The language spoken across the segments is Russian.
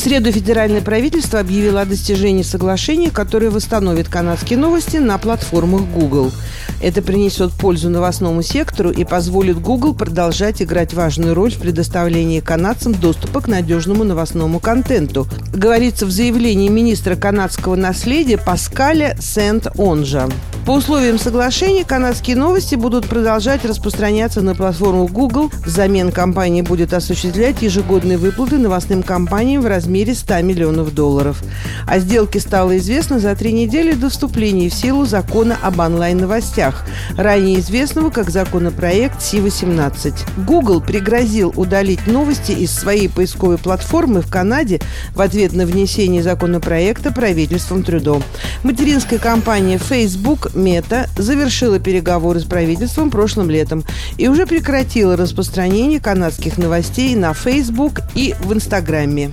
среду федеральное правительство объявило о достижении соглашения, которое восстановит канадские новости на платформах Google. Это принесет пользу новостному сектору и позволит Google продолжать играть важную роль в предоставлении канадцам доступа к надежному новостному контенту, говорится в заявлении министра канадского наследия Паскаля Сент-Онжа. По условиям соглашения канадские новости будут продолжать распространяться на платформу Google. Взамен компания будет осуществлять ежегодные выплаты новостным компаниям в размере 100 миллионов долларов. О сделке стало известно за три недели до вступления в силу закона об онлайн-новостях ранее известного как законопроект Си-18. Google пригрозил удалить новости из своей поисковой платформы в Канаде в ответ на внесение законопроекта правительством Трюдо. Материнская компания Facebook Meta завершила переговоры с правительством прошлым летом и уже прекратила распространение канадских новостей на Facebook и в Инстаграме.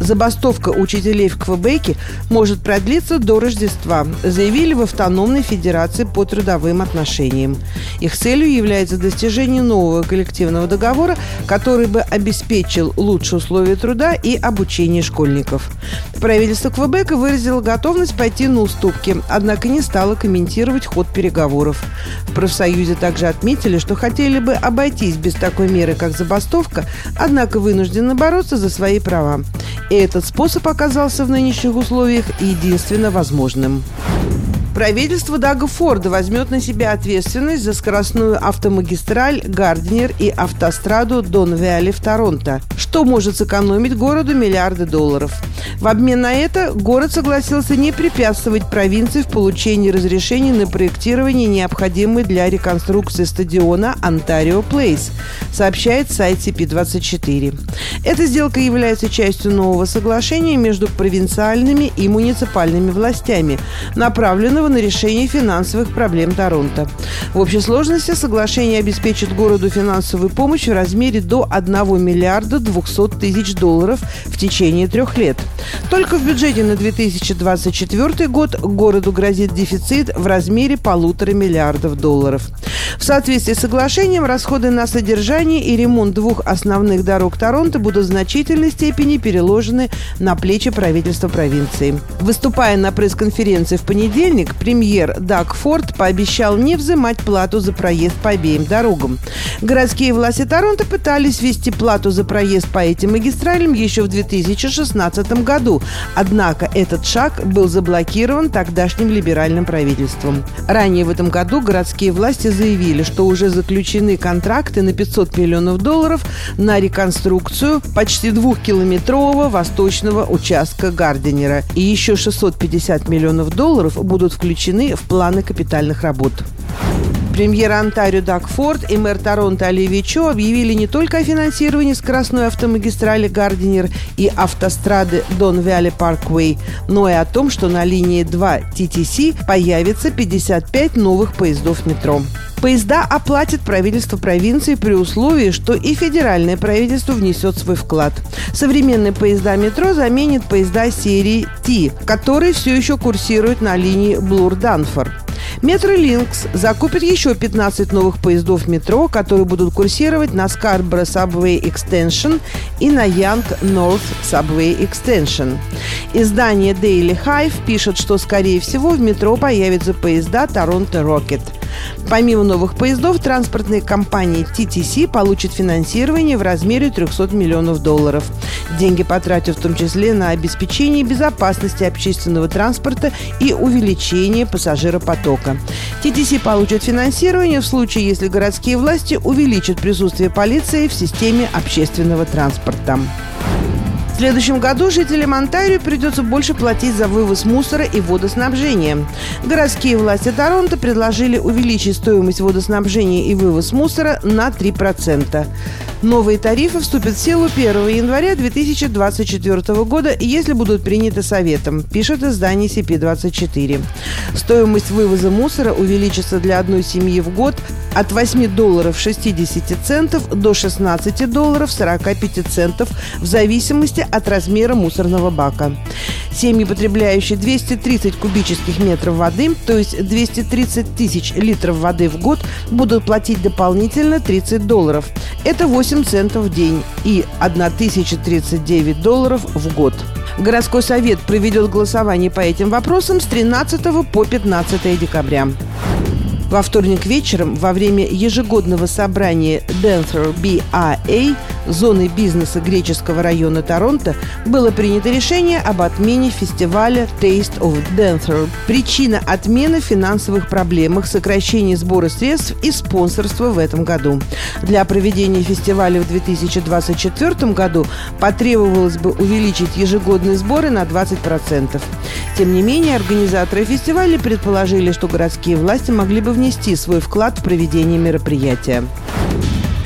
Забастовка учителей в Квебеке может продлиться до Рождества, заявили в Автономной Федерации по трудовым отношениям. Их целью является достижение нового коллективного договора, который бы обеспечил лучшие условия труда и обучение школьников. Правительство Квебека выразило готовность пойти на уступки, однако не стало комментировать ход переговоров. В профсоюзе также отметили, что хотели бы обойтись без такой меры, как забастовка, однако вынуждены бороться за свои права. И этот способ оказался в нынешних условиях единственно возможным. Правительство Дага Форда возьмет на себя ответственность за скоростную автомагистраль Гардинер и автостраду Дон Виали в Торонто, что может сэкономить городу миллиарды долларов. В обмен на это город согласился не препятствовать провинции в получении разрешений на проектирование, необходимое для реконструкции стадиона Онтарио Плейс, сообщает сайт CP24. Эта сделка является частью нового соглашения между провинциальными и муниципальными властями, направленного направленного на решение финансовых проблем Торонто. В общей сложности соглашение обеспечит городу финансовую помощь в размере до 1 миллиарда 200 тысяч долларов в течение трех лет. Только в бюджете на 2024 год городу грозит дефицит в размере полутора миллиардов долларов. В соответствии с соглашением, расходы на содержание и ремонт двух основных дорог Торонто будут в значительной степени переложены на плечи правительства провинции. Выступая на пресс-конференции в понедельник, премьер Даг Форд пообещал не взимать плату за проезд по обеим дорогам. Городские власти Торонто пытались ввести плату за проезд по этим магистралям еще в 2016 году, однако этот шаг был заблокирован тогдашним либеральным правительством. Ранее в этом году городские власти заявили, что уже заключены контракты на 500 миллионов долларов на реконструкцию почти двухкилометрового восточного участка Гарденера. И еще 650 миллионов долларов будут включены в планы капитальных работ. Премьер Онтарио Даг Форд и мэр Торонто Оливия Чо объявили не только о финансировании скоростной автомагистрали Гардинер и автострады Дон Вялли Парквей, но и о том, что на линии 2 TTC появится 55 новых поездов метро. Поезда оплатит правительство провинции при условии, что и федеральное правительство внесет свой вклад. Современные поезда метро заменят поезда серии T, которые все еще курсируют на линии Блур-Данфор. Метролинкс закупит еще 15 новых поездов метро, которые будут курсировать на Scarborough Subway Extension и на Young North Subway Extension. Издание Daily Hive пишет, что, скорее всего, в метро появятся поезда Toronto Rocket – Помимо новых поездов, транспортные компании TTC получат финансирование в размере 300 миллионов долларов. Деньги потратят в том числе на обеспечение безопасности общественного транспорта и увеличение пассажиропотока. TTC получат финансирование в случае, если городские власти увеличат присутствие полиции в системе общественного транспорта следующем году жителям Онтарио придется больше платить за вывоз мусора и водоснабжение. Городские власти Торонто предложили увеличить стоимость водоснабжения и вывоз мусора на 3%. Новые тарифы вступят в силу 1 января 2024 года, если будут приняты Советом, пишет издание CP24. Стоимость вывоза мусора увеличится для одной семьи в год от 8 долларов 60 центов до 16 долларов 45 центов в зависимости от размера мусорного бака. Семьи, потребляющие 230 кубических метров воды, то есть 230 тысяч литров воды в год, будут платить дополнительно 30 долларов. Это 8 центов в день и 1039 долларов в год. Городской совет проведет голосование по этим вопросам с 13 по 15 декабря. Во вторник вечером во время ежегодного собрания Denver BIA зоны бизнеса греческого района Торонто было принято решение об отмене фестиваля Taste of Denver. Причина отмены – финансовых проблемах, сокращении сбора средств и спонсорства в этом году. Для проведения фестиваля в 2024 году потребовалось бы увеличить ежегодные сборы на 20%. Тем не менее, организаторы фестиваля предположили, что городские власти могли бы внести свой вклад в проведение мероприятия.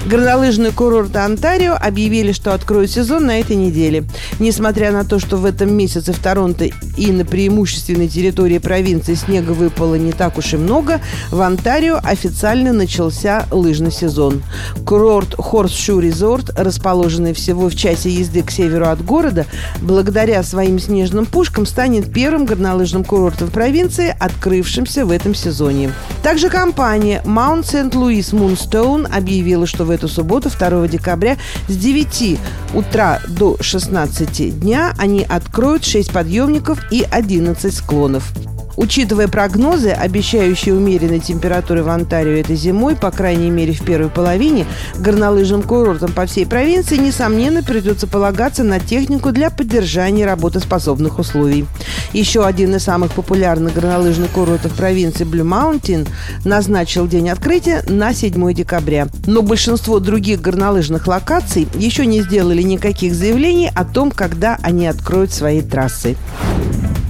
Горнолыжные курорты Онтарио объявили, что откроют сезон на этой неделе. Несмотря на то, что в этом месяце в Торонто и на преимущественной территории провинции снега выпало не так уж и много, в Онтарио официально начался лыжный сезон. Курорт Хорсшу Резорт, расположенный всего в часе езды к северу от города, благодаря своим снежным пушкам станет первым горнолыжным курортом провинции, открывшимся в этом сезоне. Также компания Mount St. Louis Moonstone объявила, что в эту субботу, 2 декабря, с 9 утра до 16 дня они откроют 6 подъемников и 11 склонов. Учитывая прогнозы, обещающие умеренные температуры в Онтарио этой зимой, по крайней мере в первой половине, горнолыжным курортам по всей провинции, несомненно, придется полагаться на технику для поддержания работоспособных условий. Еще один из самых популярных горнолыжных курортов провинции Blue Mountain назначил день открытия на 7 декабря. Но большинство других горнолыжных локаций еще не сделали никаких заявлений о том, когда они откроют свои трассы.